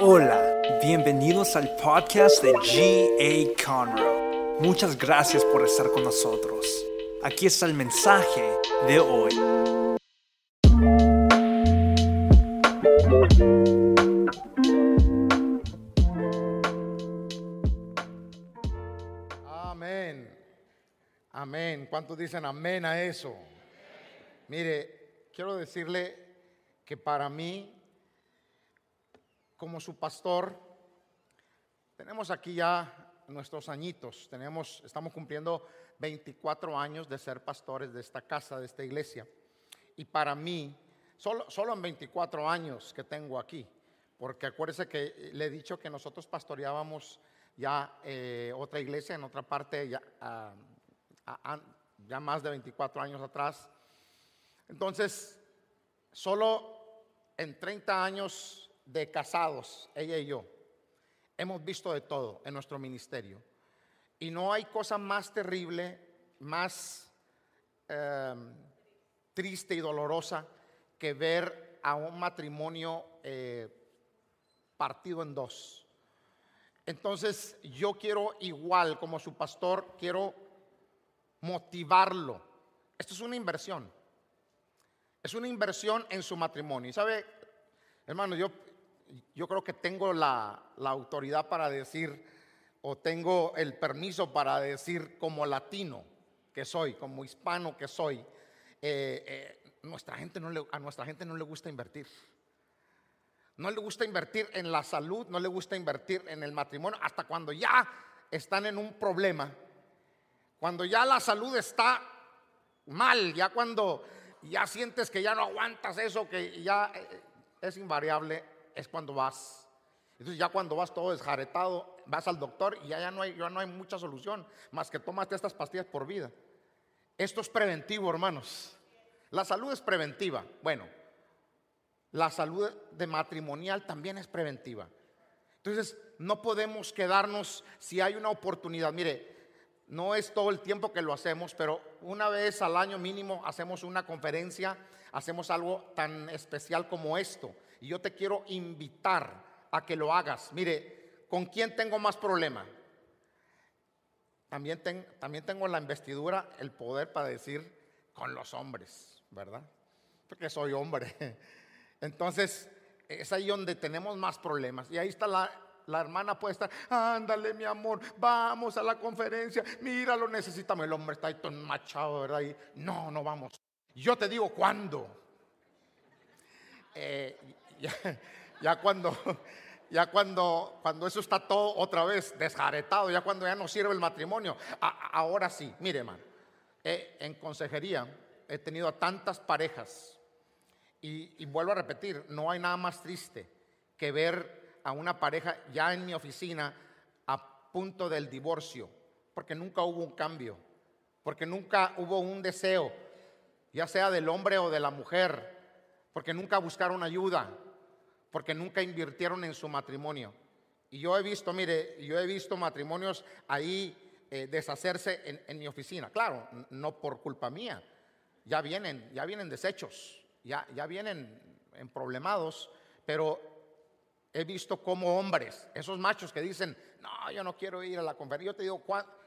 Hola, bienvenidos al podcast de G.A. Conroe. Muchas gracias por estar con nosotros. Aquí está el mensaje de hoy. Amén. Amén. ¿Cuántos dicen amén a eso? Mire, quiero decirle que para mí, como su pastor, tenemos aquí ya nuestros añitos. Tenemos, estamos cumpliendo 24 años de ser pastores de esta casa, de esta iglesia. Y para mí, solo, solo en 24 años que tengo aquí, porque acuérdese que le he dicho que nosotros pastoreábamos ya eh, otra iglesia en otra parte, ya, ah, ya más de 24 años atrás. Entonces, solo en 30 años de casados, ella y yo, hemos visto de todo en nuestro ministerio. Y no hay cosa más terrible, más em, triste y dolorosa que ver a un matrimonio eh, partido en dos. Entonces yo quiero igual como su pastor, quiero motivarlo. Esto es una inversión. Es una inversión en su matrimonio. Y sabe, hermano, yo, yo creo que tengo la, autoridad para decir, o tengo el permiso para decir como latino que soy, como hispano que soy, eh, eh, nuestra gente no a nuestra gente no le gusta invertir. No le gusta invertir en la salud, no le gusta invertir en el matrimonio, hasta cuando ya están en un problema. Cuando ya la salud está mal, ya cuando ya sientes que ya no aguantas eso, que ya eh, es invariable, es cuando vas. Entonces ya cuando vas todo desjaretado, vas al doctor y ya, ya, no, hay, ya no hay mucha solución, más que tomaste estas pastillas por vida. Esto es preventivo, hermanos. La salud es preventiva. Bueno, la salud de matrimonial también es preventiva. Entonces, no podemos quedarnos si hay una oportunidad. Mire, no es todo el tiempo que lo hacemos, pero una vez al año mínimo hacemos una conferencia, hacemos algo tan especial como esto. Y yo te quiero invitar a que lo hagas. Mire, ¿con quién tengo más problema? También, también tengo la investidura, el poder para decir con los hombres, ¿verdad? Porque soy hombre. Entonces, es ahí donde tenemos más problemas. Y ahí está la, la hermana puede estar, ándale mi amor, vamos a la conferencia, mira, lo necesitamos. El hombre está ahí todo machado, ¿verdad? Y no, no vamos. Yo te digo cuándo. Eh, ya, cuando, ya cuando, cuando eso está todo otra vez desjaretado, ya cuando ya no sirve el matrimonio, ahora sí, mire, hermano, eh, en consejería he tenido a tantas parejas y, vuelvo a repetir, no hay nada más triste que ver a una pareja ya en mi oficina a punto del divorcio, porque nunca hubo un cambio, porque nunca hubo un deseo, ya sea del hombre o de la mujer, porque nunca buscaron ayuda, porque nunca invirtieron en su matrimonio. Y yo he visto, mire, yo he visto matrimonios ahí eh, deshacerse en, mi oficina. Claro, no por culpa mía. Ya vienen, ya vienen desechos ya, ya vienen en problemados, pero he visto como hombres, esos machos que dicen, no, yo no quiero ir a la conferencia, yo te digo,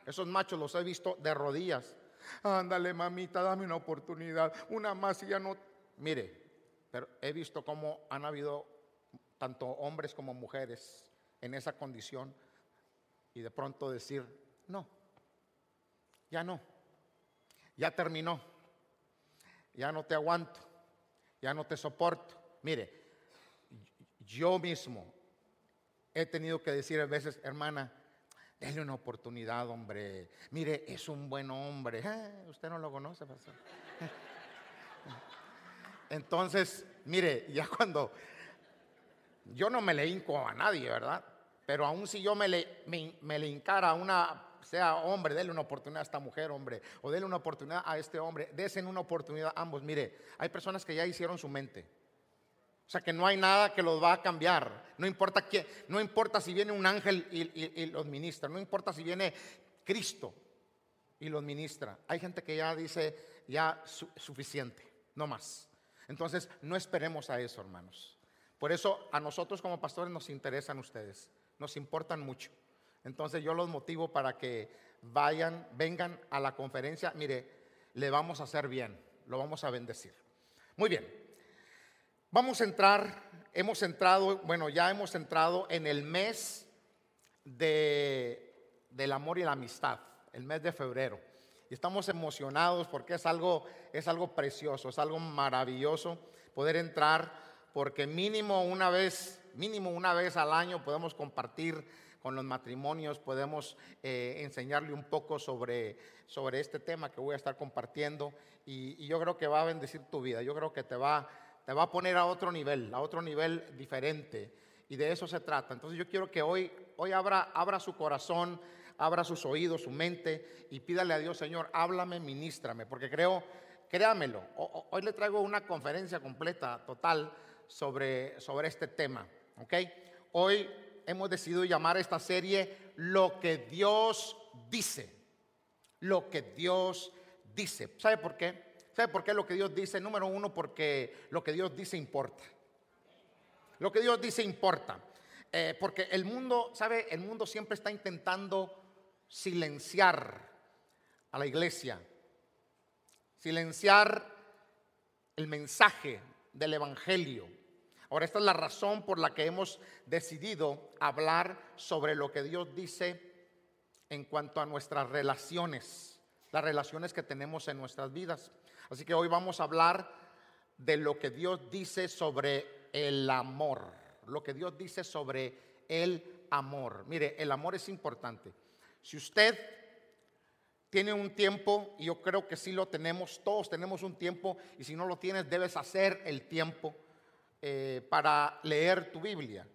esos machos los he visto de rodillas. Ándale, mamita, dame una oportunidad, una más y ya no. Mire, pero he visto cómo han habido tanto hombres como mujeres en esa condición y de pronto decir, no, ya no, ya terminó, ya no te aguanto ya no te soporto. Mire, yo mismo he tenido que decir a veces, hermana, déle una oportunidad, hombre. Mire, es un buen hombre. Eh, usted no lo conoce, pastor. Entonces, mire, ya cuando yo no me le hinco a nadie, ¿verdad? Pero aún si yo me le, me, le a una sea hombre, déle una oportunidad a esta mujer, hombre, o déle una oportunidad a este hombre, desen una oportunidad a ambos. Mire, hay personas que ya hicieron su mente. O sea que no hay nada que los va a cambiar. No importa, quién, no importa si viene un ángel y, los ministra, no importa si viene Cristo y los ministra. Hay gente que ya dice, ya suficiente, no más. Entonces, no esperemos a eso, hermanos. Por eso a nosotros como pastores nos interesan ustedes, nos importan mucho. Entonces yo los motivo para que vayan, vengan a la conferencia. Mire, le vamos a hacer bien, lo vamos a bendecir. Muy bien, vamos a entrar, hemos entrado, bueno, ya hemos entrado en el mes de, del amor y la amistad, el mes de febrero. Y estamos emocionados porque es algo, es algo precioso, es algo maravilloso poder entrar, porque mínimo una vez, mínimo una vez al año podemos compartir con los matrimonios, podemos eh, enseñarle un poco sobre, sobre este tema que voy a estar compartiendo y, yo creo que va a bendecir tu vida, yo creo que te va, te va a poner a otro nivel, a otro nivel diferente y de eso se trata. Entonces yo quiero que hoy, hoy abra, abra su corazón, abra sus oídos, su mente y pídale a Dios, Señor, háblame, ministrame, porque creo, créamelo, hoy le traigo una conferencia completa, total, sobre, sobre este tema, ¿ok? Hoy hemos decidido llamar esta serie Lo que Dios dice, lo que Dios dice. ¿Sabe por qué? ¿Sabe por qué lo que Dios dice? Número uno, porque lo que Dios dice importa. Lo que Dios dice importa. Eh, porque el mundo, ¿sabe? El mundo siempre está intentando silenciar a la iglesia, silenciar el mensaje del Evangelio. Ahora, esta es la razón por la que hemos decidido hablar sobre lo que Dios dice en cuanto a nuestras relaciones, las relaciones que tenemos en nuestras vidas. Así que hoy vamos a hablar de lo que Dios dice sobre el amor, lo que Dios dice sobre el amor. Mire, el amor es importante. Si usted tiene un tiempo, y yo creo que sí lo tenemos, todos tenemos un tiempo, y si no lo tienes, debes hacer el tiempo eh, para leer tu Biblia.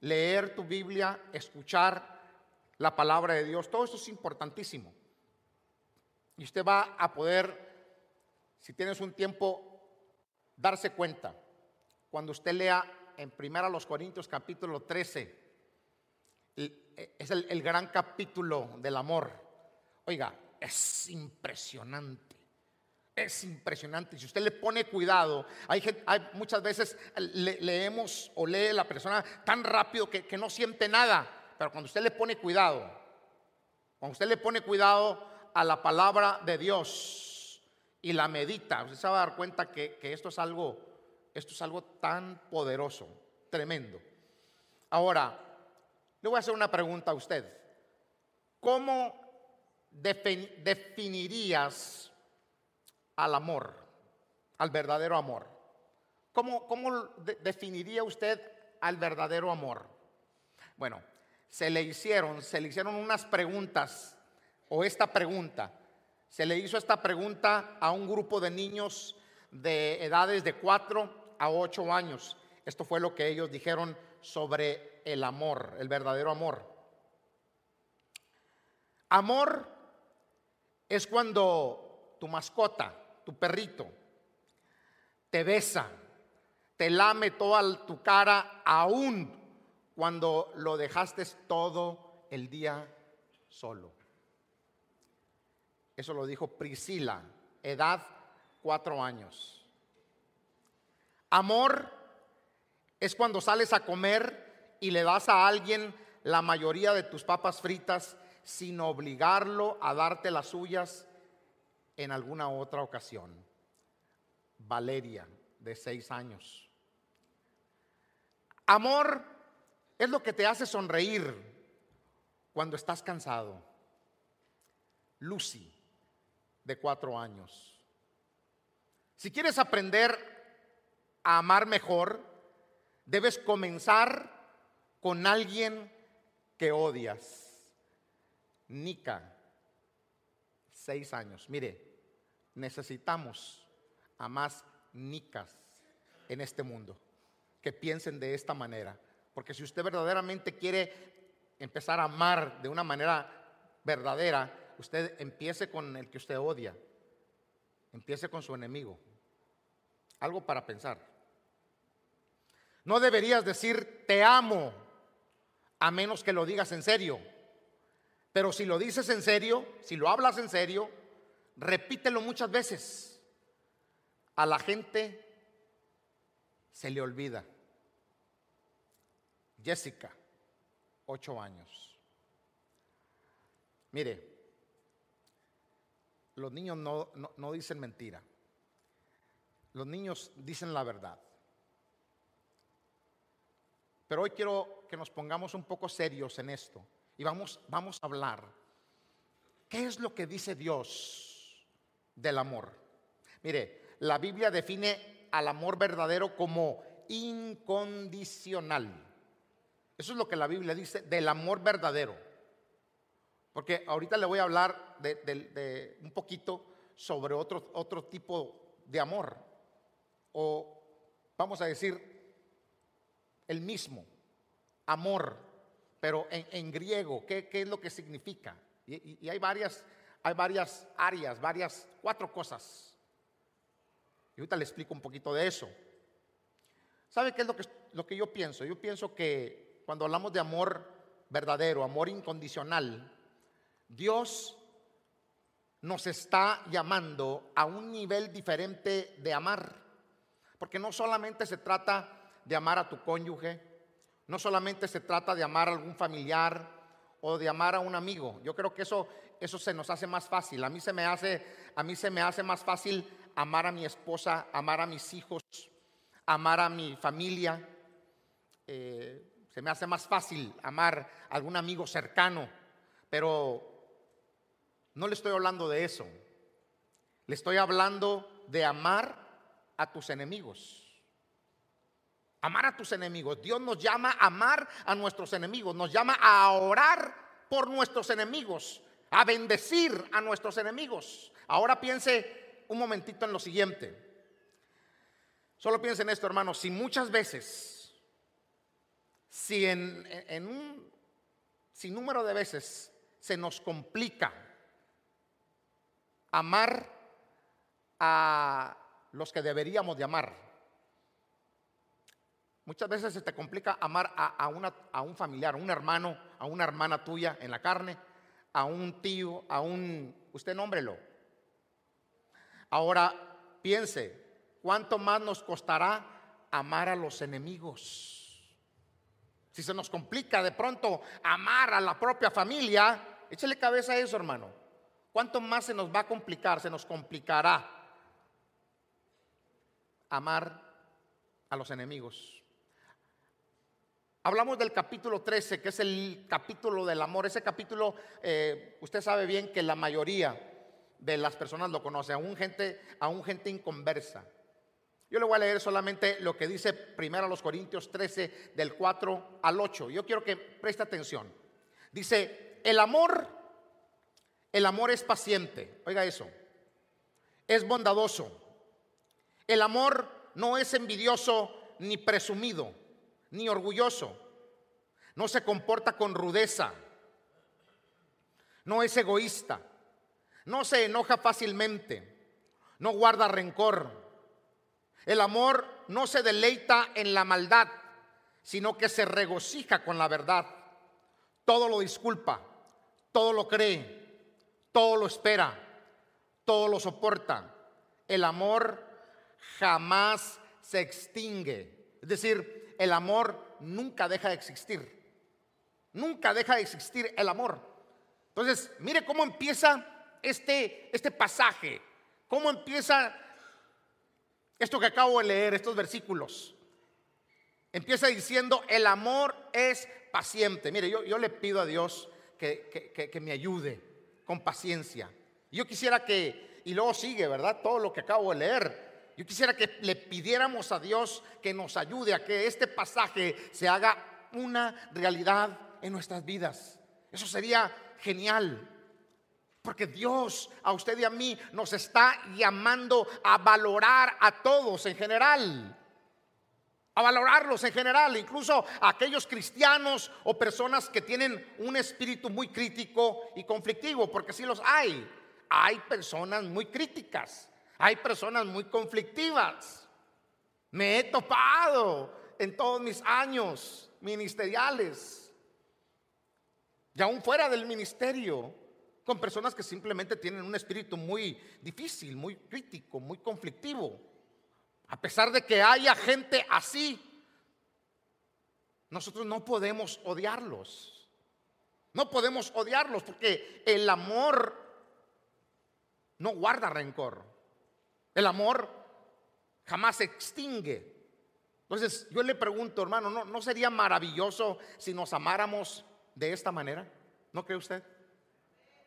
Leer tu Biblia, escuchar la palabra de Dios, todo eso es importantísimo. Y usted va a poder, si tienes un tiempo, darse cuenta. Cuando usted lea en Primera los Corintios capítulo 13, es el, gran capítulo del amor. Oiga, es impresionante. Es impresionante. Si usted le pone cuidado, hay, hay muchas veces leemos o lee la persona tan rápido que, que, no siente nada. Pero cuando usted le pone cuidado, cuando usted le pone cuidado a la palabra de Dios y la medita, usted se va a dar cuenta que, que esto es algo, esto es algo tan poderoso, tremendo. Ahora, le voy a hacer una pregunta a usted. ¿Cómo definirías al amor, al verdadero amor? ¿Cómo, cómo definiría usted al verdadero amor? Bueno, se le hicieron, se le hicieron unas preguntas o esta pregunta. Se le hizo esta pregunta a un grupo de niños de edades de 4 a 8 años. Esto fue lo que ellos dijeron sobre el amor, el verdadero amor. Amor es cuando tu mascota, tu perrito, te besa, te lame toda tu cara, aún cuando lo dejaste todo el día solo. Eso lo dijo Priscila, edad cuatro años. Amor es cuando sales a comer y le das a alguien la mayoría de tus papas fritas sin obligarlo a darte las suyas en alguna otra ocasión. Valeria, de seis años. Amor es lo que te hace sonreír cuando estás cansado. Lucy, de cuatro años. Si quieres aprender a amar mejor, debes comenzar con alguien que odias. Nica, seis años. Mire, necesitamos a más Nicas en este mundo que piensen de esta manera. Porque si usted verdaderamente quiere empezar a amar de una manera verdadera, usted empiece con el que usted odia. Empiece con su enemigo. Algo para pensar. No deberías decir te amo a menos que lo digas en serio. Pero si lo dices en serio, si lo hablas en serio, repítelo muchas veces. A la gente se le olvida. Jessica, ocho años. Mire, los niños no, no dicen mentira. Los niños dicen la verdad. Pero hoy quiero que nos pongamos un poco serios en esto y vamos, vamos a hablar. ¿Qué es lo que dice Dios del amor? Mire, la Biblia define al amor verdadero como incondicional. Eso es lo que la Biblia dice del amor verdadero. Porque ahorita le voy a hablar de, un poquito sobre otro, otro tipo de amor. O vamos a decir, el mismo, amor, pero en, griego, ¿qué, es lo que significa? Y, hay, varias, hay varias áreas, varias, cuatro cosas. Y ahorita le explico un poquito de eso. ¿Sabe qué es lo que, lo que yo pienso? Yo pienso que cuando hablamos de amor verdadero, amor incondicional, Dios nos está llamando a un nivel diferente de amar. Porque no solamente se trata de amar a tu cónyuge, no solamente se trata de amar a algún familiar o de amar a un amigo. Yo creo que eso, eso se nos hace más fácil. A mí se me hace, a mí se me hace más fácil amar a mi esposa, amar a mis hijos, amar a mi familia. Eh, se me hace más fácil amar a algún amigo cercano, pero no le estoy hablando de eso. Le estoy hablando de amar a tus enemigos. Amar a tus enemigos. Dios nos llama a amar a nuestros enemigos. Nos llama a orar por nuestros enemigos. A bendecir a nuestros enemigos. Ahora piense un momentito en lo siguiente. Solo piense en esto, hermanos. Si muchas veces, si en, un sinnúmero de veces se nos complica amar a los que deberíamos de amar, Muchas veces se te complica amar a, una, a, un familiar, a un hermano, a una hermana tuya en la carne, a un tío, a un... Usted nómbrelo. Ahora piense, ¿cuánto más nos costará amar a los enemigos? Si se nos complica de pronto amar a la propia familia, échale cabeza a eso, hermano. ¿Cuánto más se nos va a complicar? Se nos complicará amar a los enemigos. Hablamos del capítulo 13, que es el capítulo del amor. Ese capítulo, eh, usted sabe bien que la mayoría de las personas lo conoce, aún gente, aún gente inconversa. Yo le voy a leer solamente lo que dice primero a los Corintios 13, del 4 al 8. Yo quiero que preste atención. Dice, el amor, el amor es paciente. Oiga eso. Es bondadoso. El amor no es envidioso ni presumido ni orgulloso. No se comporta con rudeza. No es egoísta. No se enoja fácilmente. No guarda rencor. El amor no se deleita en la maldad, sino que se regocija con la verdad. Todo lo disculpa, todo lo cree, todo lo espera, todo lo soporta. El amor jamás se extingue. Es decir, el amor nunca deja de existir. Nunca deja de existir el amor. Entonces, mire cómo empieza este, este pasaje, cómo empieza esto que acabo de leer, estos versículos. Empieza diciendo, el amor es paciente. Mire, yo, yo le pido a Dios que, que me ayude con paciencia. Yo quisiera que, y luego sigue, ¿verdad? Todo lo que acabo de leer. Yo quisiera que le pidiéramos a Dios que nos ayude a que este pasaje se haga una realidad en nuestras vidas. Eso sería genial. Porque Dios a usted y a mí nos está llamando a valorar a todos en general. A valorarlos en general, incluso a aquellos cristianos o personas que tienen un espíritu muy crítico y conflictivo, porque sí los hay. Hay personas muy críticas. Hay personas muy conflictivas. Me he topado en todos mis años ministeriales y aún fuera del ministerio con personas que simplemente tienen un espíritu muy difícil, muy crítico, muy conflictivo. A pesar de que haya gente así, nosotros no podemos odiarlos. No podemos odiarlos porque el amor no guarda rencor. El amor jamás se extingue. Entonces yo le pregunto, hermano, ¿no, ¿no sería maravilloso si nos amáramos de esta manera? ¿No cree usted?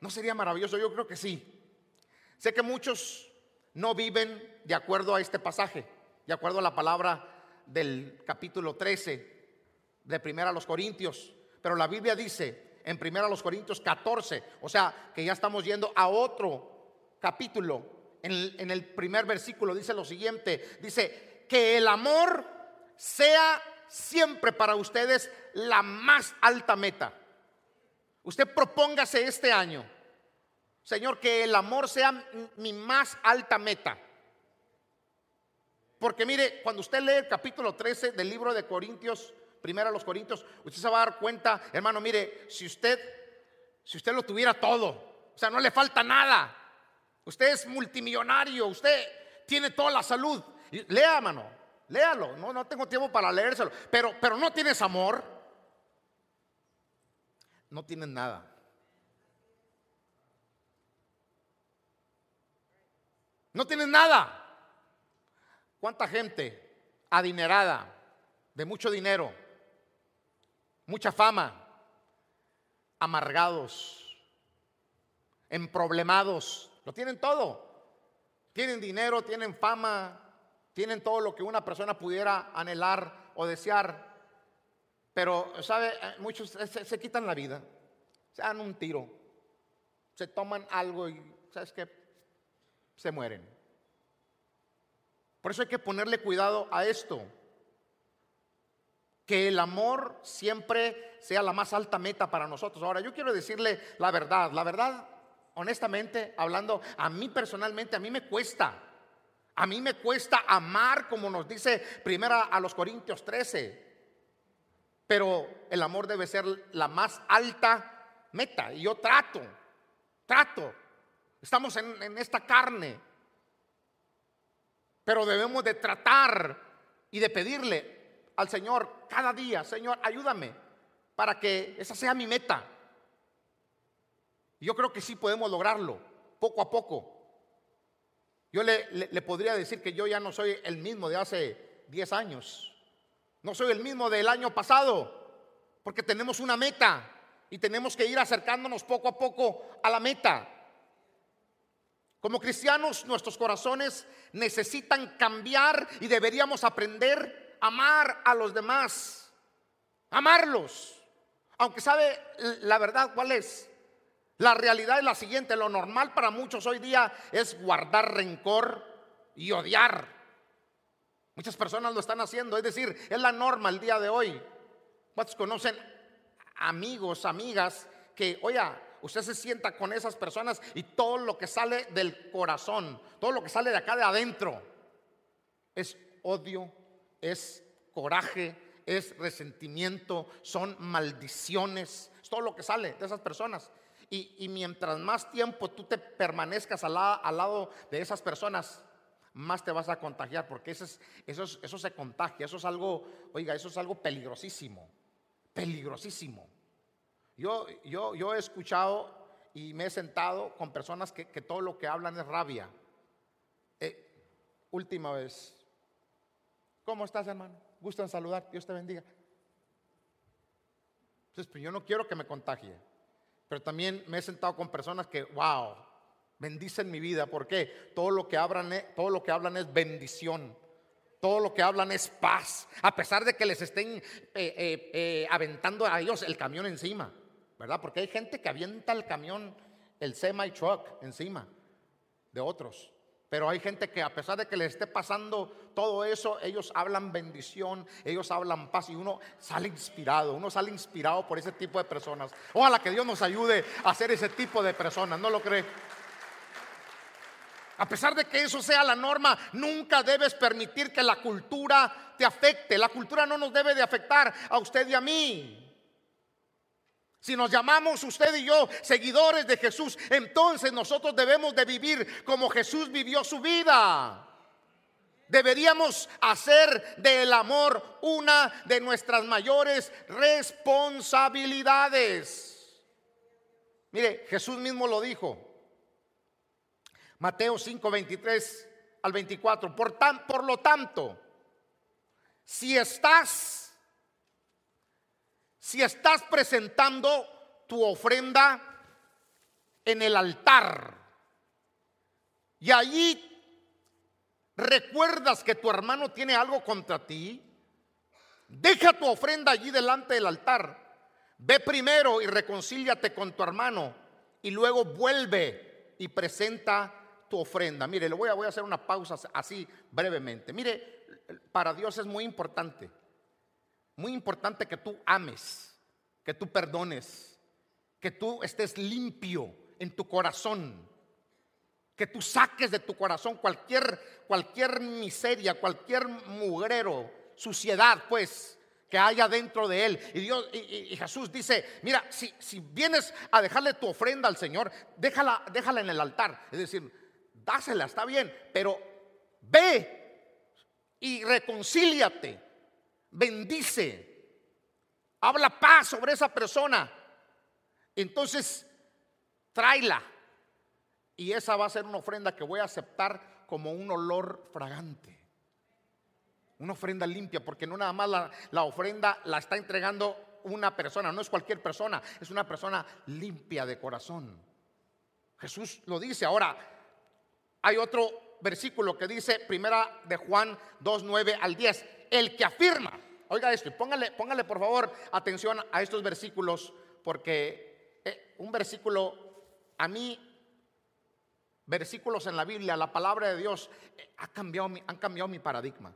¿No sería maravilloso? Yo creo que sí. Sé que muchos no viven de acuerdo a este pasaje, de acuerdo a la palabra del capítulo 13 de Primera a los Corintios, pero la Biblia dice en Primera a los Corintios 14, o sea, que ya estamos yendo a otro capítulo. En el, primer versículo dice lo siguiente, dice que el amor sea siempre para ustedes la más alta meta. Usted propóngase este año, Señor, que el amor sea mi más alta meta. Porque mire, cuando usted lee el capítulo 13 del libro de Corintios, primero a los Corintios, usted se va a dar cuenta, hermano, mire, si usted, si usted lo tuviera todo, o sea, no le falta nada, usted es multimillonario, usted tiene toda la salud, lea, hermano, léalo, no, no tengo tiempo para leérselo, pero, pero no tienes amor, no tienes nada. No tienes nada. ¿Cuánta gente adinerada, de mucho dinero, mucha fama, amargados, emproblemados, tienen todo. Tienen dinero, tienen fama, tienen todo lo que una persona pudiera anhelar o desear. Pero, ¿sabe? Muchos se, quitan la vida, se dan un tiro, se toman algo y, ¿sabes qué? Se mueren. Por eso hay que ponerle cuidado a esto que el amor siempre sea la más alta meta para nosotros. Ahora, yo quiero decirle la verdad, la verdad, honestamente, hablando, a mí personalmente, a mí me cuesta, a mí me cuesta amar, como nos dice primera a los Corintios 13, pero el amor debe ser la más alta meta. Y yo trato, trato, estamos en, en esta carne, pero debemos de tratar y de pedirle al Señor cada día, Señor, ayúdame para que esa sea mi meta. Yo creo que sí podemos lograrlo, poco a poco. Yo le, podría decir que yo ya no soy el mismo de hace 10 años. No soy el mismo del año pasado, porque tenemos una meta y tenemos que ir acercándonos poco a poco a la meta. Como cristianos, nuestros corazones necesitan cambiar y deberíamos aprender amar a los demás, amarlos. Aunque sabe la verdad cuál es. La realidad es la siguiente, lo normal para muchos hoy día es guardar rencor y odiar. Muchas personas lo están haciendo, es decir, es la norma el día de hoy. ¿Cuántos conocen amigos, amigas que, oiga, usted se sienta con esas personas y todo lo que sale del corazón, todo lo que sale de acá de adentro, es odio, es coraje, es resentimiento, son maldiciones, es todo lo que sale de esas personas. Y, mientras más tiempo tú te permanezcas al, lado de esas personas, más te vas a contagiar, porque eso, se contagia, eso es algo, oiga, eso es algo peligrosísimo, peligrosísimo. Yo, he escuchado y me he sentado con personas que, todo lo que hablan es rabia. Eh, última vez, ¿Cómo estás, hermano? Gusto en saludar. Dios te bendiga. Entonces, pues yo no quiero que me contagie. Pero también me he sentado con personas que, wow, bendicen mi vida. ¿Por qué? Todo lo que hablan, todo lo que hablan es bendición. Todo lo que hablan es paz. A pesar de que les estén eh, eh, eh, aventando a ellos el camión encima. ¿Verdad? Porque hay gente que avienta el camión, el semi-truck encima de otros. Pero hay gente que a pesar de que les esté pasando todo eso, ellos hablan bendición, ellos hablan paz y uno sale inspirado, uno sale inspirado por ese tipo de personas. Ojalá que Dios nos ayude a ser ese tipo de personas, ¿no lo cree? A pesar de que eso sea la norma, nunca debes permitir que la cultura te afecte. La cultura no nos debe de afectar a usted y a mí. Si nos llamamos usted y yo seguidores de Jesús, entonces nosotros debemos de vivir como Jesús vivió su vida. deberíamos hacer del amor una de nuestras mayores responsabilidades. Mire, Jesús mismo lo dijo. Mateo 5, 23 al 24. Por, tan, por lo tanto, si estás, si estás presentando tu ofrenda en el altar y allí recuerdas que tu hermano tiene algo contra ti, deja tu ofrenda allí delante del altar. Ve primero y reconcíliate con tu hermano y luego vuelve y presenta tu ofrenda. Mire, le voy a, voy a hacer una pausa así brevemente. Mire, para Dios es muy importante, muy importante que tú ames, que tú perdones, que tú estés limpio en tu corazón que tú saques de tu corazón cualquier, cualquier miseria, cualquier mugrero, suciedad, pues, que haya dentro de él. Y Dios y, Jesús dice, mira, si, si, vienes a dejarle tu ofrenda al Señor, déjala, déjala en el altar. Es decir, dásela, está bien, pero ve y reconcíliate, bendice, habla paz sobre esa persona. Entonces, tráela y esa va a ser una ofrenda que voy a aceptar como un olor fragante. Una ofrenda limpia, porque no nada más la, ofrenda la está entregando una persona, no es cualquier persona, es una persona limpia de corazón. Jesús lo dice. Ahora, hay otro versículo que dice, primera de Juan 2, 9 al 10, el que afirma, oiga esto, póngale, póngale por favor atención a estos versículos, porque eh, un versículo a mí versículos en la Biblia, la palabra de Dios, eh, ha cambiado han cambiado mi paradigma.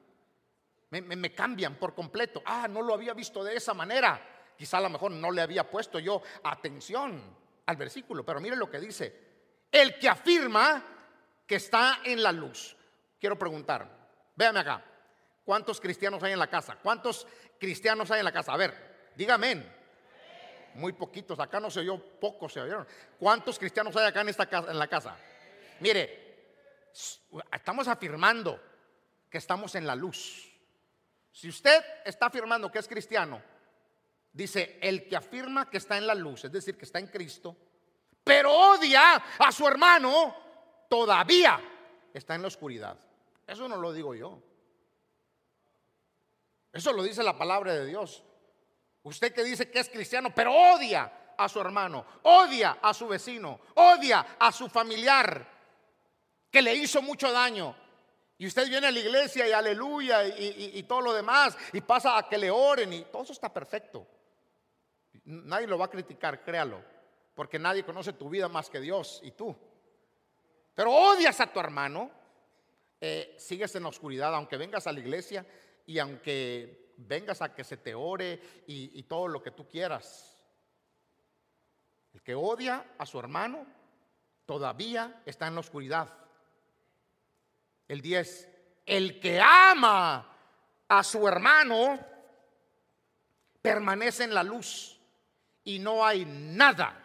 Me, cambian por completo. Ah, no lo había visto de esa manera. Quizá a lo mejor no le había puesto yo atención al versículo, pero mire lo que dice. El que afirma que está en la luz. Quiero preguntar, véame acá, ¿cuántos cristianos hay en la casa? ¿Cuántos cristianos hay en la casa? A ver, dígame. Muy poquitos, acá no se oyó, pocos se oyeron. ¿Cuántos cristianos hay acá en esta casa, en la casa? Mire, estamos afirmando que estamos en la luz. Si usted está afirmando que es cristiano, dice, el que afirma que está en la luz, es decir, que está en Cristo, pero odia a su hermano, todavía está en la oscuridad. Eso no lo digo yo. Eso lo dice la palabra de Dios. Usted que dice que es cristiano, pero odia a su hermano, odia a su vecino, odia a su familiar, que le hizo mucho daño. Y usted viene a la iglesia y aleluya y, todo lo demás y pasa a que le oren y todo eso está perfecto. Nadie lo va a criticar, créalo, porque nadie conoce tu vida más que Dios y tú. Pero odias a tu hermano, eh, sigues en la oscuridad, aunque vengas a la iglesia y aunque vengas a que se te ore y todo lo que tú quieras. El que odia a su hermano todavía está en la oscuridad. El 10, el que ama a su hermano permanece en la luz y no hay nada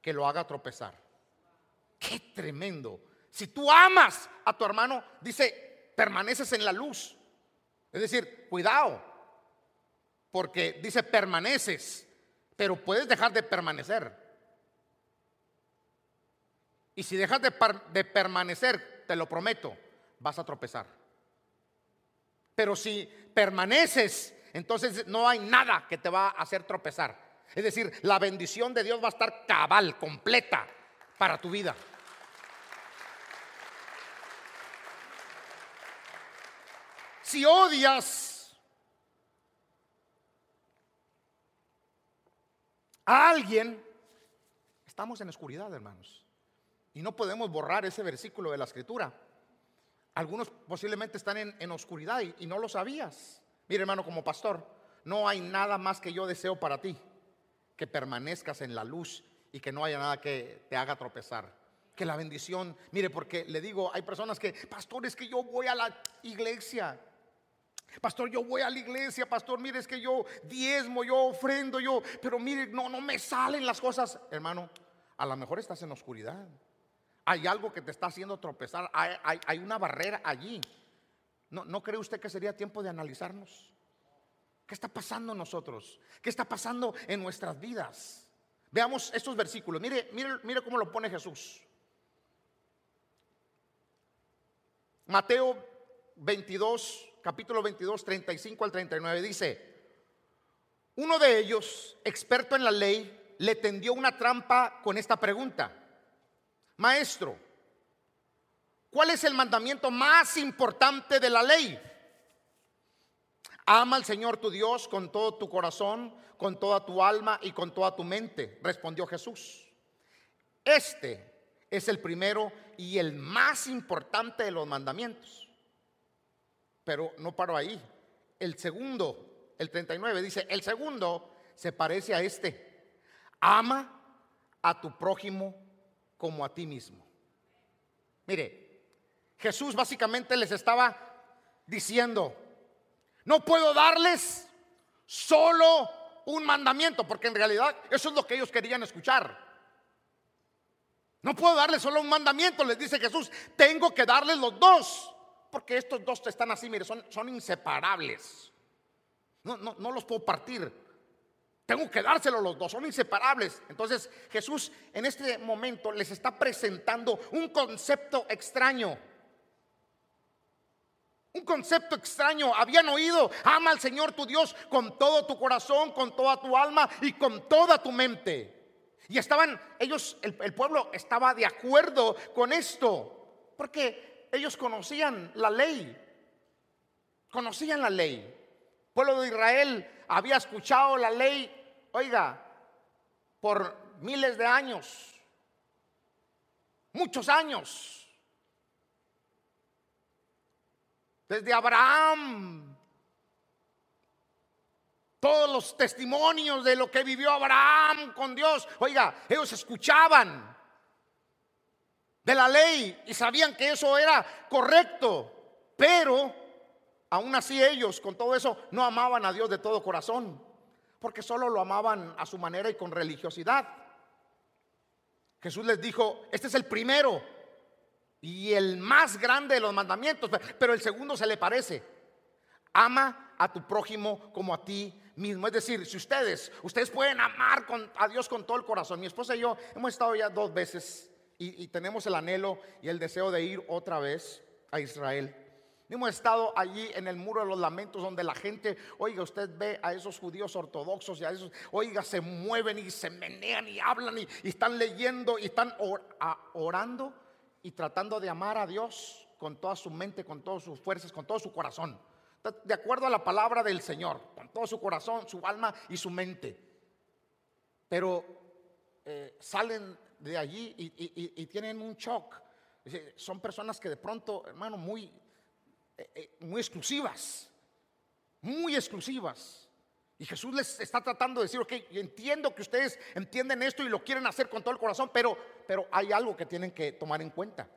que lo haga tropezar. Qué tremendo. Si tú amas a tu hermano, dice, permaneces en la luz. Es decir, cuidado, porque dice permaneces, pero puedes dejar de permanecer. Y si dejas de, permanecer, te lo prometo, vas a tropezar. Pero si permaneces, entonces no hay nada que te va a hacer tropezar. Es decir, la bendición de Dios va a estar cabal, completa para tu vida. Si odias a alguien, estamos en oscuridad, hermanos. Y no podemos borrar ese versículo de la escritura. Algunos posiblemente están en, oscuridad y, y no lo sabías. Mire hermano, como pastor, no hay nada más que yo deseo para ti, que permanezcas en la luz y que no haya nada que te haga tropezar. Que la bendición, mire, porque le digo, hay personas que, pastor, es que yo voy a la iglesia. Pastor, yo voy a la iglesia, pastor, mire, es que yo diezmo, yo ofrendo, yo, pero mire, no, no me salen las cosas. Hermano, a lo mejor estás en oscuridad. Hay algo que te está haciendo tropezar. Hay, una barrera allí. ¿no, ¿no cree usted que sería tiempo de analizarnos? ¿Qué está pasando en nosotros? ¿Qué está pasando en nuestras vidas? Veamos estos versículos. Mire, mire, mire cómo lo pone Jesús. Mateo 22, capítulo 22, 35 al 39 dice, uno de ellos, experto en la ley, le tendió una trampa con esta pregunta. Maestro, ¿cuál es el mandamiento más importante de la ley? Ama al Señor tu Dios con todo tu corazón, con toda tu alma y con toda tu mente, respondió Jesús. Este es el primero y el más importante de los mandamientos. Pero no paro ahí. El segundo, el 39, dice, el segundo se parece a este. Ama a tu prójimo como a ti mismo. Mire, Jesús básicamente les estaba diciendo, no puedo darles solo un mandamiento, porque en realidad eso es lo que ellos querían escuchar. No puedo darles solo un mandamiento, les dice Jesús, tengo que darles los dos, porque estos dos están así, mire, son, inseparables. No, no, no los puedo partir. Tengo que dárselos los dos, son inseparables. Entonces Jesús en este momento les está presentando un concepto extraño. Un concepto extraño. Habían oído, ama al Señor tu Dios con todo tu corazón, con toda tu alma y con toda tu mente. Y estaban, ellos, el, el pueblo estaba de acuerdo con esto, porque ellos conocían la ley. Conocían la ley. El pueblo de Israel había escuchado la ley, oiga, por miles de años, muchos años. Desde Abraham, todos los testimonios de lo que vivió Abraham con Dios, oiga, ellos escuchaban de la ley y sabían que eso era correcto, pero aún así ellos con todo eso no amaban a Dios de todo corazón, porque solo lo amaban a su manera y con religiosidad. Jesús les dijo, este es el primero y el más grande de los mandamientos, pero el segundo se le parece. Ama a tu prójimo como a ti mismo. Es decir, si ustedes, ustedes pueden amar a Dios con todo el corazón. Mi esposa y yo hemos estado ya dos veces y, tenemos el anhelo y el deseo de ir otra vez a Israel. Hemos estado allí en el muro de los lamentos donde la gente, oiga, usted ve a esos judíos ortodoxos y a esos, oiga, se mueven y se menean y hablan y, están leyendo y están orando y tratando de amar a Dios con toda su mente, con todas sus fuerzas, con todo su corazón. De acuerdo a la palabra del Señor, con todo su corazón, su alma y su mente. Pero eh, salen de allí y, y, tienen un shock. Son personas que de pronto, hermano, muy eh, eh, muy exclusivas, muy exclusivas. Y Jesús les está tratando de decir, ok, entiendo que ustedes entienden esto y lo quieren hacer con todo el corazón, pero, pero hay algo que tienen que tomar en cuenta,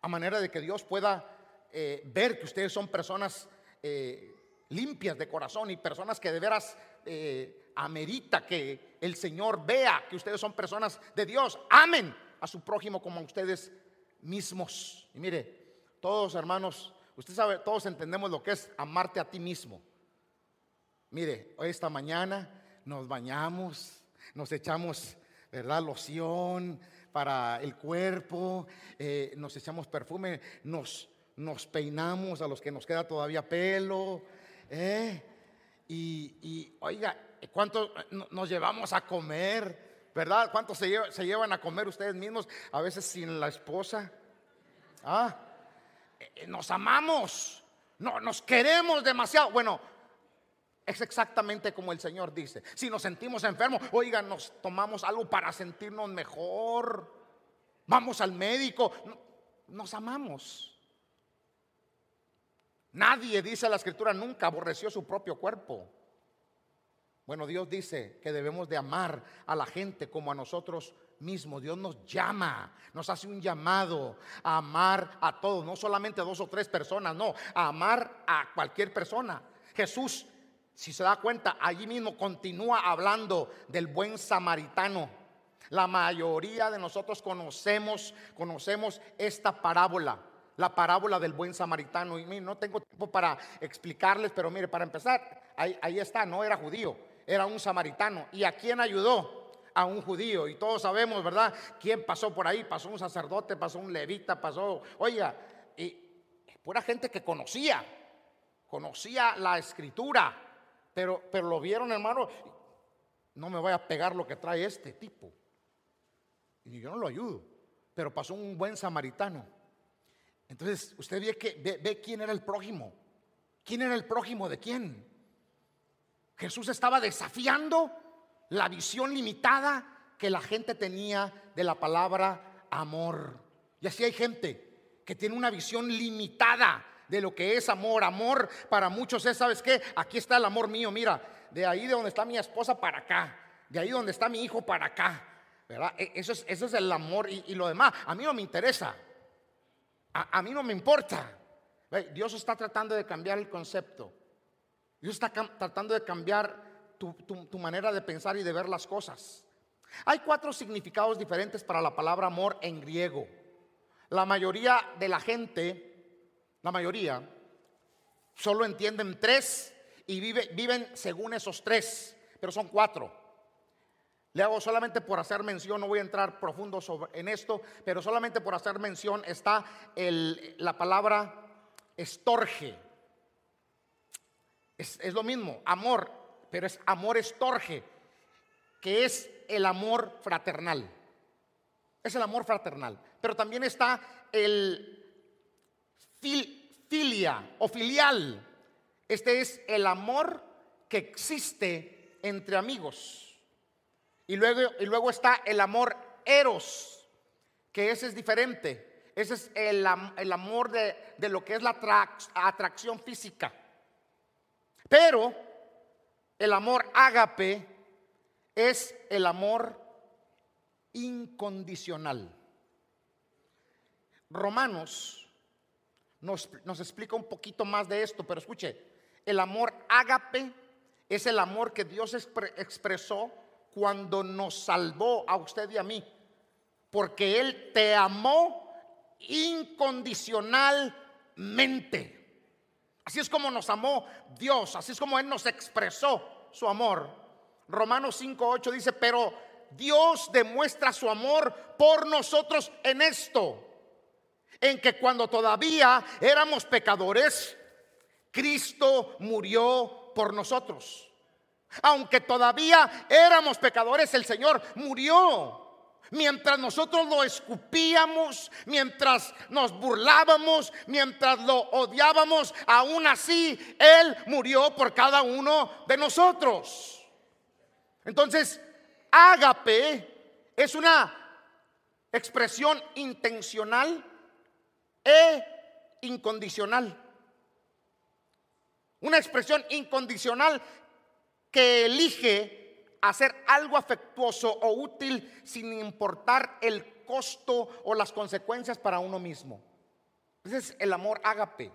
a manera de que Dios pueda eh, ver que ustedes son personas eh, limpias de corazón y personas que de veras eh, amerita que el Señor vea que ustedes son personas de Dios. Amen a su prójimo como a ustedes mismos. Y mire, todos hermanos, Usted sabe, todos entendemos lo que es amarte a ti mismo. Mire, esta mañana nos bañamos, nos echamos, ¿verdad? Loción para el cuerpo, eh, nos echamos perfume, nos, nos peinamos a los que nos queda todavía pelo. ¿Eh? Y, oiga, ¿cuánto nos llevamos a comer? ¿Verdad? ¿Cuántos se, se llevan a comer ustedes mismos? A veces sin la esposa. Ah, eh, nos amamos, no, nos queremos demasiado. Bueno, es exactamente como el Señor dice. Si nos sentimos enfermos, oigan, nos tomamos algo para sentirnos mejor. Vamos al médico. Nos amamos. Nadie, dice la escritura, nunca aborreció su propio cuerpo. Bueno, Dios dice que debemos de amar a la gente como a nosotros mismo. Dios nos llama, nos hace un llamado a amar a todos, no solamente a dos o tres personas, no, a amar a cualquier persona. Jesús, si se da cuenta, allí mismo continúa hablando del buen samaritano. La mayoría de nosotros conocemos, conocemos esta parábola. La parábola del buen samaritano. Y no tengo tiempo para explicarles, pero mire, para empezar, ahí, ahí está, no era judío, era un samaritano. ¿Y a quién ayudó? A un judío. Y todos sabemos, ¿verdad? ¿Quién pasó por ahí? Pasó un sacerdote, pasó un levita, pasó, oiga, y pura gente que conocía, conocía la escritura, pero, pero lo vieron, hermano, no me voy a pegar lo que trae este tipo. Y yo no lo ayudo, pero pasó un buen samaritano. Entonces, usted ve, que, ve, quién era el prójimo. ¿Quién era el prójimo de quién? Jesús estaba desafiando la visión limitada que la gente tenía de la palabra amor. Y así hay gente que tiene una visión limitada de lo que es amor. Amor para muchos es, ¿sabes qué? Aquí está el amor mío, mira, de ahí de donde está mi esposa para acá, de ahí donde está mi hijo para acá. ¿verdad? E, eso es, eso es el amor y, lo demás. A mí no me interesa. A, mí no me importa. Dios está tratando de cambiar el concepto. Dios está tratando de cambiar tu, manera de pensar y de ver las cosas. Hay cuatro significados diferentes para la palabra amor en griego. La mayoría de la gente, la mayoría, solo entienden tres y viven según esos tres, pero son cuatro. Le hago solamente por hacer mención, no voy a entrar profundo sobre, en esto, pero solamente por hacer mención está la palabra estorge. Es, es, lo mismo, amor, pero es amor estorge, que es el amor fraternal. Es el amor fraternal. Pero también está el filia o filial. Este es el amor que existe entre amigos. Y luego, y luego está el amor eros, que ese es diferente. Ese es el, amor de, de, lo que es la atracción física. Pero el amor ágape es el amor incondicional. Romanos nos, nos, explica un poquito más de esto, pero escuche, el amor ágape es el amor que Dios expresó cuando nos salvó a usted y a mí, porque Él te amó incondicionalmente. Así es como nos amó Dios, así es como Él nos expresó su amor. Romanos 5.8 dice, pero Dios demuestra su amor por nosotros en esto, en que cuando todavía éramos pecadores, Cristo murió por nosotros. Aunque todavía éramos pecadores, el Señor murió. Mientras nosotros lo escupíamos, mientras nos burlábamos, mientras lo odiábamos, aún así Él murió por cada uno de nosotros. Entonces, ágape es una expresión intencional e incondicional. Una expresión incondicional que elige hacer algo afectuoso o útil sin importar el costo o las consecuencias para uno mismo. Ese es el amor ágape.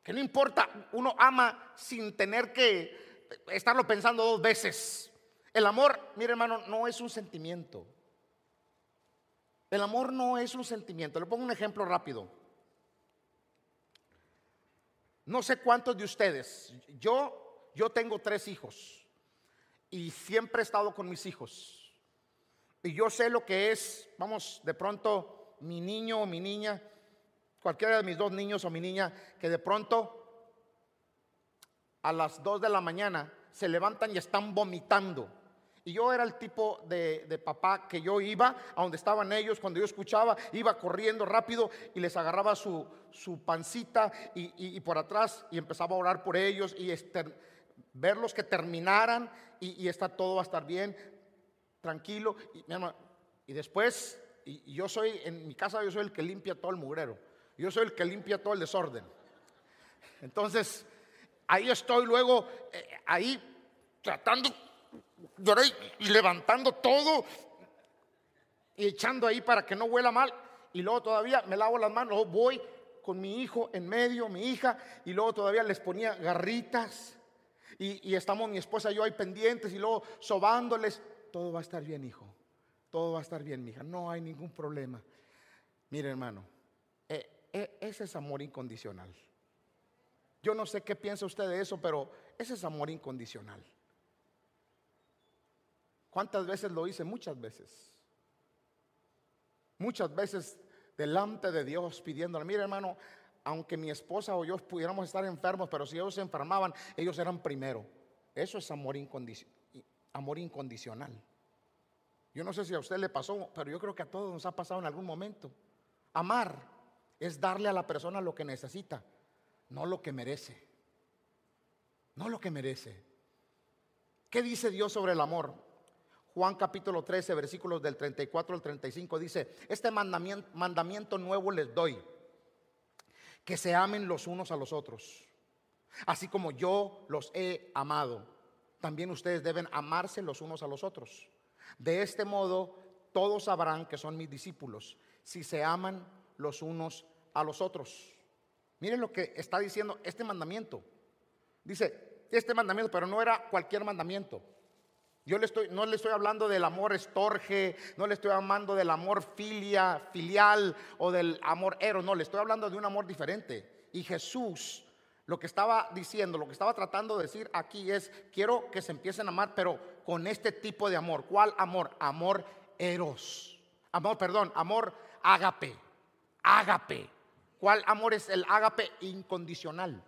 Que no importa, uno ama sin tener que estarlo pensando dos veces. El amor, mire hermano, no es un sentimiento. El amor no es un sentimiento. Le pongo un ejemplo rápido. No sé cuántos de ustedes, yo yo tengo tres hijos y siempre he estado con mis hijos. Y yo sé lo que es, vamos, de pronto mi niño o mi niña, cualquiera de mis dos niños o mi niña, que de pronto a las dos de la mañana se levantan y están vomitando. Y yo era el tipo de, papá que yo iba a donde estaban ellos, cuando yo escuchaba, iba corriendo rápido y les agarraba su, pancita y, por atrás y empezaba a orar por ellos y verlos que terminaran y, está todo va a estar bien, tranquilo. Y, después, y, yo soy, en mi casa yo soy el que limpia todo el mugrero, yo soy el que limpia todo el desorden. Entonces, ahí estoy luego, eh, ahí tratando, y levantando todo y echando ahí para que no huela mal. Y luego todavía me lavo las manos, luego voy con mi hijo en medio, mi hija, y luego todavía les ponía garritas y, estamos mi esposa y yo ahí pendientes y luego sobándoles. Todo va a estar bien, hijo. Todo va a estar bien, hija. No hay ningún problema. Mire, hermano, eh, e, ese es amor incondicional. Yo no sé qué piensa usted de eso, pero ese es amor incondicional. ¿Cuántas veces lo hice? Muchas veces. Muchas veces delante de Dios pidiéndole, mire hermano, aunque mi esposa o yo pudiéramos estar enfermos, pero si ellos se enfermaban, ellos eran primero. Eso es amor, amor incondicional. Yo no sé si a usted le pasó, pero yo creo que a todos nos ha pasado en algún momento. Amar es darle a la persona lo que necesita, no lo que merece. No lo que merece. ¿Qué dice Dios sobre el amor? Juan capítulo 13, versículos del 34 al 35 dice, este mandamiento, mandamiento nuevo les doy, que se amen los unos a los otros, así como yo los he amado. También ustedes deben amarse los unos a los otros. De este modo, todos sabrán que son mis discípulos, si se aman los unos a los otros. Miren lo que está diciendo este mandamiento. Dice, este mandamiento, pero no era cualquier mandamiento. Yo le estoy, no le estoy hablando del amor estorge, no le estoy hablando del amor filia, filial o del amor ero, no, le estoy hablando de un amor diferente. Y Jesús lo que estaba diciendo, lo que estaba tratando de decir aquí es, quiero que se empiecen a amar, pero con este tipo de amor. ¿Cuál amor? Amor eros. Amor, perdón, amor ágape. Ágape. ¿Cuál amor es el ágape incondicional?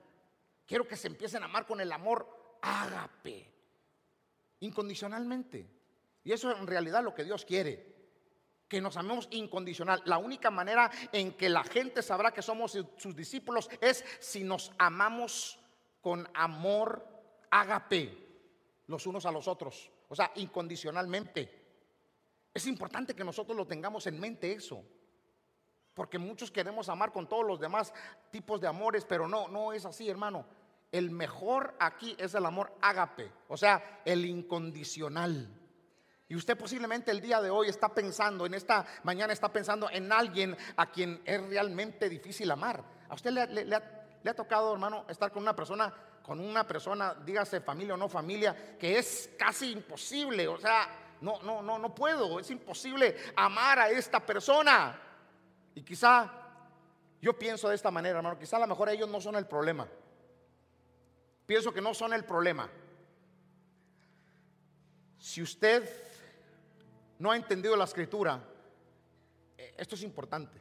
Quiero que se empiecen a amar con el amor ágape incondicionalmente. Y eso es en realidad lo que Dios quiere, que nos amemos incondicional. La única manera en que la gente sabrá que somos sus discípulos es si nos amamos con amor ágape los unos a los otros, o sea, incondicionalmente. Es importante que nosotros lo tengamos en mente eso. Porque muchos queremos amar con todos los demás tipos de amores, pero no, no es así, hermano. El mejor aquí es el amor ágape, o sea, el incondicional. Y usted posiblemente el día de hoy está pensando, en esta mañana está pensando en alguien a quien es realmente difícil amar. ¿A usted le, ha, tocado, hermano, estar con una persona, con una persona, dígase familia o no familia, que es casi imposible? O sea, no, no, no, no puedo, es imposible amar a esta persona. Y quizá yo pienso de esta manera, hermano, quizá a lo mejor ellos no son el problema pienso que no son el problema. Si usted no ha entendido la escritura, eh, esto es importante.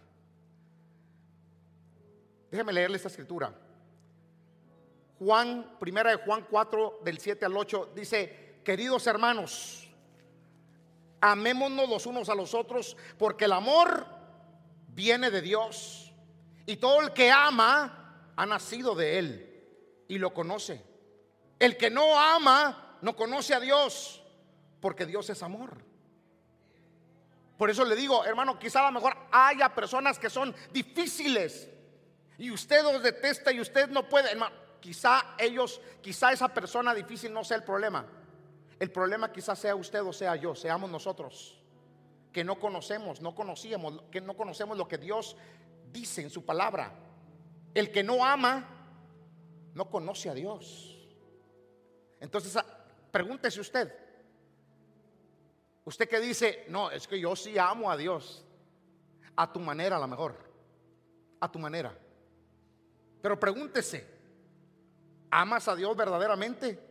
Déjeme leerle esta escritura. Juan, primera de Juan 4, del 7 al 8, dice, queridos hermanos, amémonos los unos a los otros, porque el amor viene de Dios. Y todo el que ama ha nacido de Él y lo conoce. El que no ama no conoce a Dios, porque Dios es amor. Por eso le digo, hermano, quizá a lo mejor haya personas que son difíciles y usted los detesta y usted no puede, hermano. Quizá ellos, quizá esa persona difícil no sea el problema. El problema quizá sea usted o sea yo, seamos nosotros, que no conocemos, no conocíamos, que no conocemos lo que Dios dice en su palabra. El que no ama no conoce a Dios. Entonces, ah, pregúntese usted. Usted que dice, no, es que yo sí amo a Dios. A tu manera, a lo mejor. A tu manera. Pero pregúntese, ¿amas a Dios verdaderamente?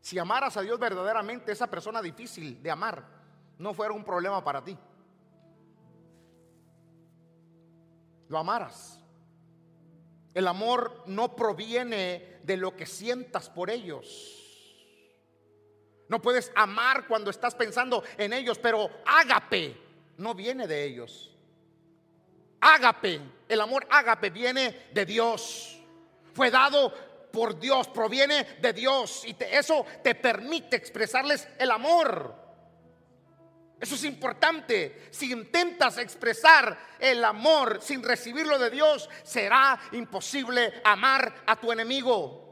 Si amaras a Dios verdaderamente, esa persona difícil de amar no fuera un problema para ti. Lo amaras. El amor no proviene de lo que sientas por ellos. No puedes amar cuando estás pensando en ellos, pero ágape no viene de ellos. Ágape, el amor ágape viene de Dios. Fue dado por Dios, proviene de Dios y eso te permite expresarles el amor. Eso es importante. Si intentas expresar el amor sin recibirlo de Dios, será imposible amar a tu enemigo.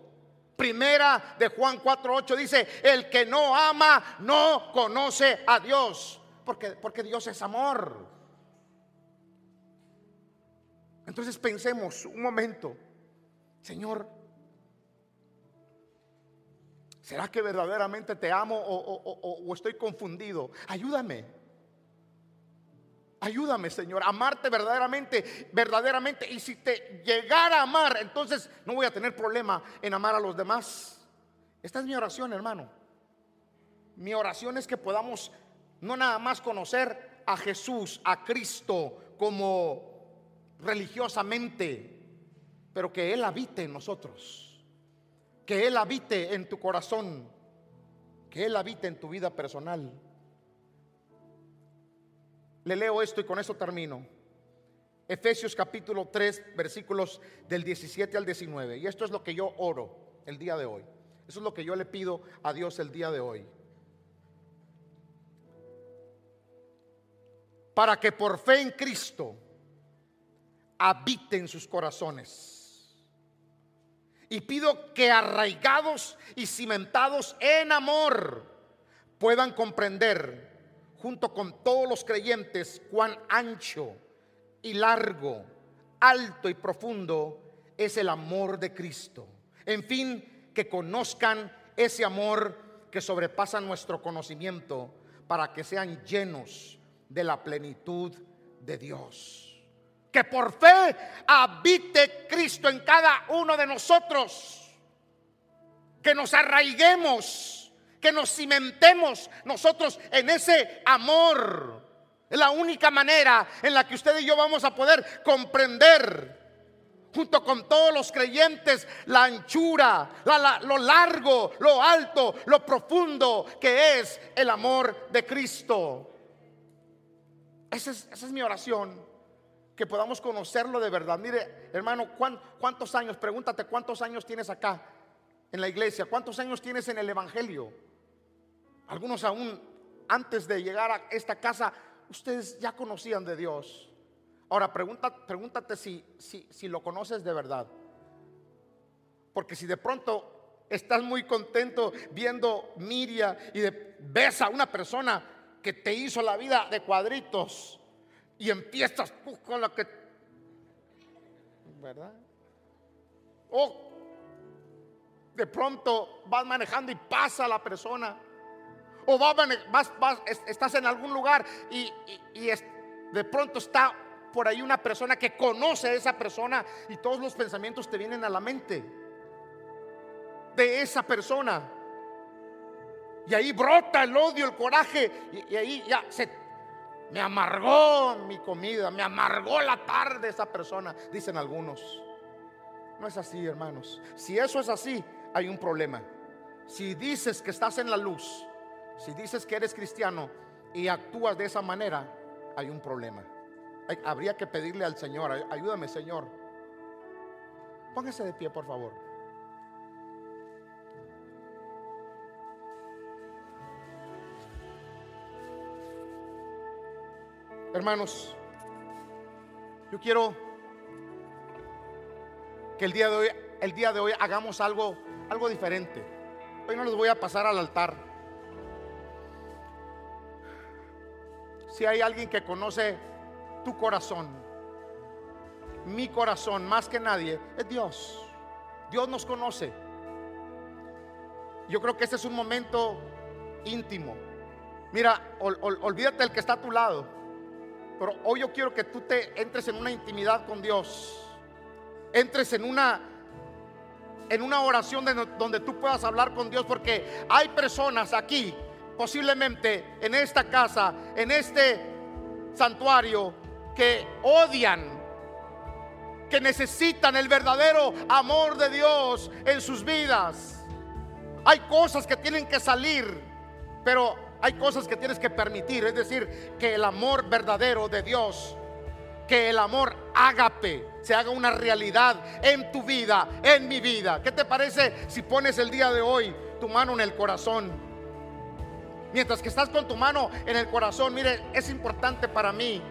Primera de Juan 4:8 dice, el que no ama no conoce a Dios, porque, porque Dios es amor. Entonces pensemos un momento, Señor, ¿Será que verdaderamente te amo o, estoy confundido? Ayúdame. Ayúdame, Señor, a amarte verdaderamente, verdaderamente. Y si te llegara a amar, entonces no voy a tener problema en amar a los demás. Esta es mi oración, hermano. Mi oración es que podamos no nada más conocer a Jesús, a Cristo, como religiosamente, pero que Él habite en nosotros, que Él habite en tu corazón, que Él habite en tu vida personal. Le leo esto y con eso termino. Efesios capítulo 3, versículos del 17 al 19. Y esto es lo que yo oro el día de hoy. Eso es lo que yo le pido a Dios el día de hoy. Para que por fe en Cristo habite en sus corazones. Y pido que arraigados y cimentados en amor puedan comprender junto con todos los creyentes cuán ancho y largo, alto y profundo es el amor de Cristo. En fin, que conozcan ese amor que sobrepasa nuestro conocimiento para que sean llenos de la plenitud de Dios que por fe habite Cristo en cada uno de nosotros. Que nos arraiguemos, que nos cimentemos nosotros en ese amor. Es la única manera en la que usted y yo vamos a poder comprender junto con todos los creyentes, la anchura, lo largo, lo alto, lo profundo que es el amor de Cristo. Esa es, esa es mi oración que podamos conocerlo de verdad. Mire, hermano, ¿cuántos años? Pregúntate, ¿cuántos años tienes acá en la iglesia? ¿Cuántos años tienes en el Evangelio? Algunos aún antes de llegar a esta casa, ustedes ya conocían de Dios. Ahora, pregúntate si, si, si lo conoces de verdad. Porque si de pronto estás muy contento viendo Miria y ves a una persona que te hizo la vida de cuadritos, y empiezas tú con la que, ¿verdad? O de pronto vas manejando y pasa la persona. O vas, estás en algún lugar y, de pronto está por ahí una persona que conoce a esa persona y todos los pensamientos te vienen a la mente de esa persona. Y ahí brota el odio, el coraje, y, y ahí ya se me amargó mi comida, me amargó la tarde esa persona, dicen algunos. No es así, hermanos. Si eso es así, hay un problema. Si dices que estás en la luz, si dices que eres cristiano y actúas de esa manera, hay un problema. habría que pedirle al Señor, ayúdame Señor. Póngase de pie, por favor. Hermanos, yo quiero que el día de hoy, el día de hoy hagamos algo, algo diferente. Hoy no les voy a pasar al altar. Si hay alguien que conoce tu corazón, mi corazón más que nadie, es Dios. Dios nos conoce. Yo creo que este es un momento íntimo. Mira, olvídate del que está a tu lado. Pero hoy yo quiero que tú te entres en una intimidad con Dios. Entres en una en una oración donde tú puedas hablar con Dios porque hay personas aquí, posiblemente en esta casa, en este santuario que odian que necesitan el verdadero amor de Dios en sus vidas. Hay cosas que tienen que salir, pero hay cosas que tienes que permitir, es decir, que el amor verdadero de Dios, que el amor ágape se haga una realidad en tu vida, en mi vida. ¿Qué te parece si pones el día de hoy tu mano en el corazón? Mientras que estás con tu mano en el corazón, mire, es importante para mí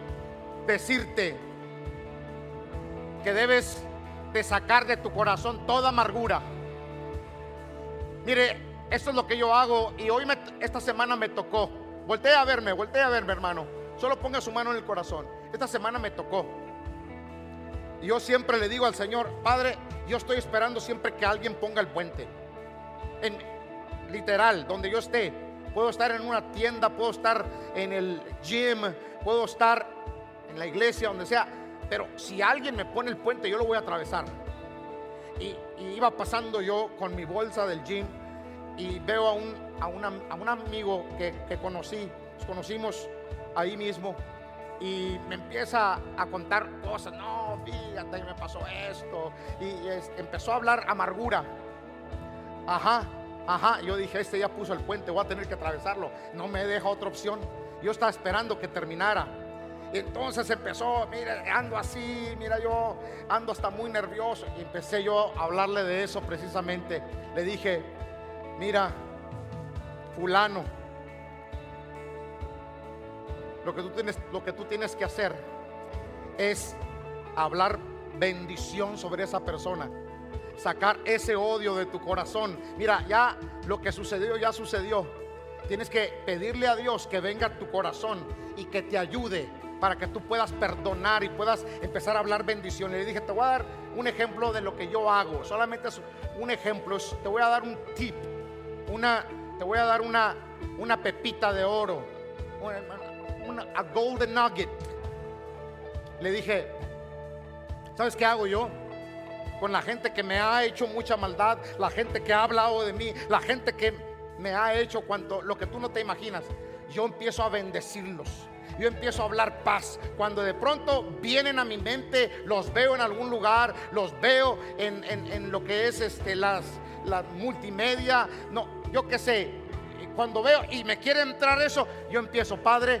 decirte que debes de sacar de tu corazón toda amargura. Mire, esto es lo que yo hago y hoy esta semana me tocó. Voltea a verme, voltea a verme, hermano. Solo ponga su mano en el corazón. Esta semana me tocó. Yo siempre le digo al Señor, Padre, yo estoy esperando siempre que alguien ponga el puente. En literal, donde yo esté. Puedo estar en una tienda, puedo estar en el gym, puedo estar en la iglesia, donde sea. Pero si alguien me pone el puente, yo lo voy a atravesar. Y, iba pasando yo con mi bolsa del gym y veo a un, a un amigo que, que conocí, nos conocimos ahí mismo y me empieza a contar cosas. No, fíjate, me pasó esto. Y empezó a hablar amargura. Ajá, ajá. Yo dije, este ya puso el puente, voy a tener que atravesarlo. No me deja otra opción. Yo estaba esperando que terminara. Entonces empezó, mira, ando así, mira, yo ando hasta muy nervioso. Y empecé yo a hablarle de eso precisamente. Le dije, mira, fulano, lo que tú tienes, lo que tú tienes que hacer es hablar bendición sobre esa persona. Sacar ese odio de tu corazón. Mira, ya lo que sucedió ya sucedió. Tienes que pedirle a Dios que venga a tu corazón y que te ayude para que tú puedas perdonar y puedas empezar a hablar bendición. Y le dije, te voy a dar un ejemplo de lo que yo hago. Solamente es un ejemplo. Te voy a dar un tip. Una, te voy a dar una, una pepita de oro a golden nugget. Le dije, ¿sabes qué hago yo? Con la gente que me ha hecho mucha maldad, la gente que ha hablado de mí, la gente que me ha hecho cuanto lo que tú no te imaginas. Yo empiezo a bendecirlos. Yo empiezo a hablar paz. Cuando de pronto vienen a mi mente, los veo en algún lugar, los veo en, lo que es este, las, la multimedia. No, yo qué sé. Cuando veo y me quiere entrar eso, yo empiezo, Padre,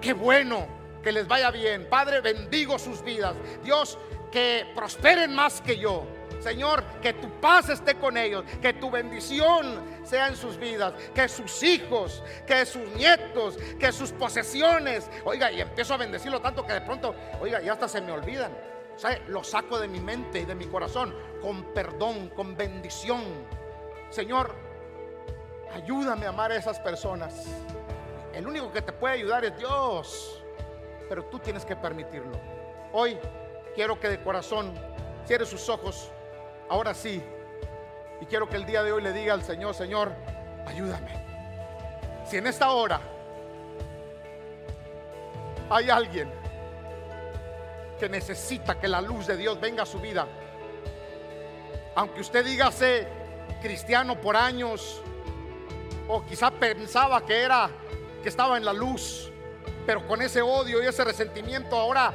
Qué bueno que les vaya bien. Padre, bendigo sus vidas. Dios, que prosperen más que yo. Señor, que tu paz esté con ellos, que tu bendición sea en sus vidas, que sus hijos, que sus nietos, que sus posesiones. Oiga, y empiezo a bendecirlo tanto que de pronto, oiga, ya hasta se me olvidan. ¿Sabe? Lo saco de mi mente y de mi corazón con perdón, con bendición. Señor, ayúdame a amar a esas personas. El único que te puede ayudar es Dios. Pero tú tienes que permitirlo. Hoy quiero que de corazón cierre sus ojos. Ahora sí. Y quiero que el día de hoy le diga al Señor, Señor, ayúdame. Si en esta hora hay alguien que necesita que la luz de Dios venga a su vida, aunque usted diga cristiano por años, o quizá pensaba que era que estaba en la luz, pero con ese odio y ese resentimiento ahora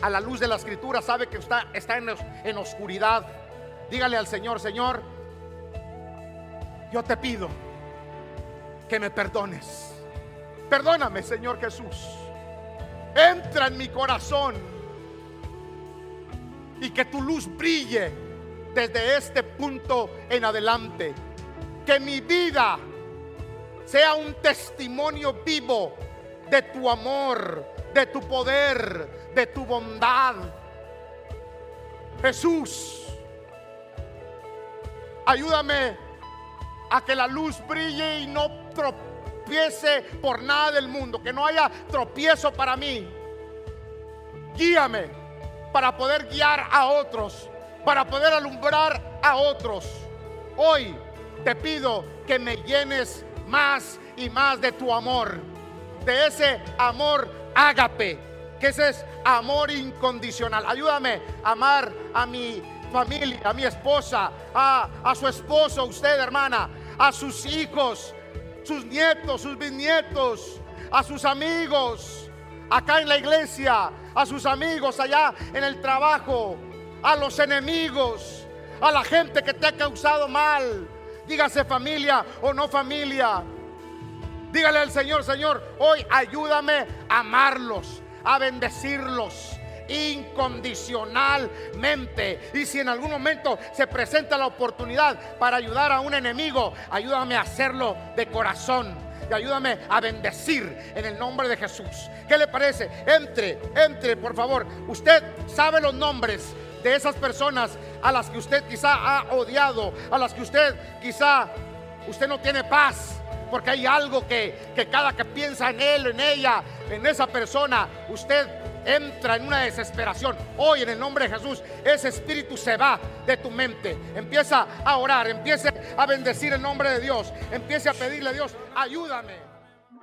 a la luz de la escritura sabe que está, está en, en oscuridad. Dígale al Señor, Señor, yo te pido que me perdones. Perdóname, Señor Jesús. Entra en mi corazón y que tu luz brille desde este punto en adelante. Que mi vida sea un testimonio vivo de tu amor, de tu poder, de tu bondad. Jesús, ayúdame a que la luz brille y no tropiece por nada del mundo, que no haya tropiezo para mí. Guíame para poder guiar a otros, para poder alumbrar a otros. Hoy te pido que me llenes más y más de tu amor, de ese amor ágape, que ese es amor incondicional. Ayúdame a amar a mi familia, a mi esposa, a, a su esposo, usted hermana, a sus hijos, sus nietos, sus bisnietos, a sus amigos, acá en la iglesia, a sus amigos allá en el trabajo, a los enemigos, a la gente que te ha causado mal, Dígase familia o no familia. Dígale al Señor, Señor, hoy ayúdame a amarlos, a bendecirlos incondicionalmente. Y si en algún momento se presenta la oportunidad para ayudar a un enemigo, ayúdame a hacerlo de corazón. Y ayúdame a bendecir en el nombre de Jesús. ¿Qué le parece? Entre, entre, por favor. Usted sabe los nombres de esas personas a las que usted quizá ha odiado, a las que usted quizá usted no tiene paz. Porque hay algo que, que cada que piensa en él, en ella, en esa persona, usted entra en una desesperación. Hoy en el nombre de Jesús, ese espíritu se va de tu mente. Empieza a orar, empiece a bendecir el nombre de Dios, empiece a pedirle a Dios, ayúdame.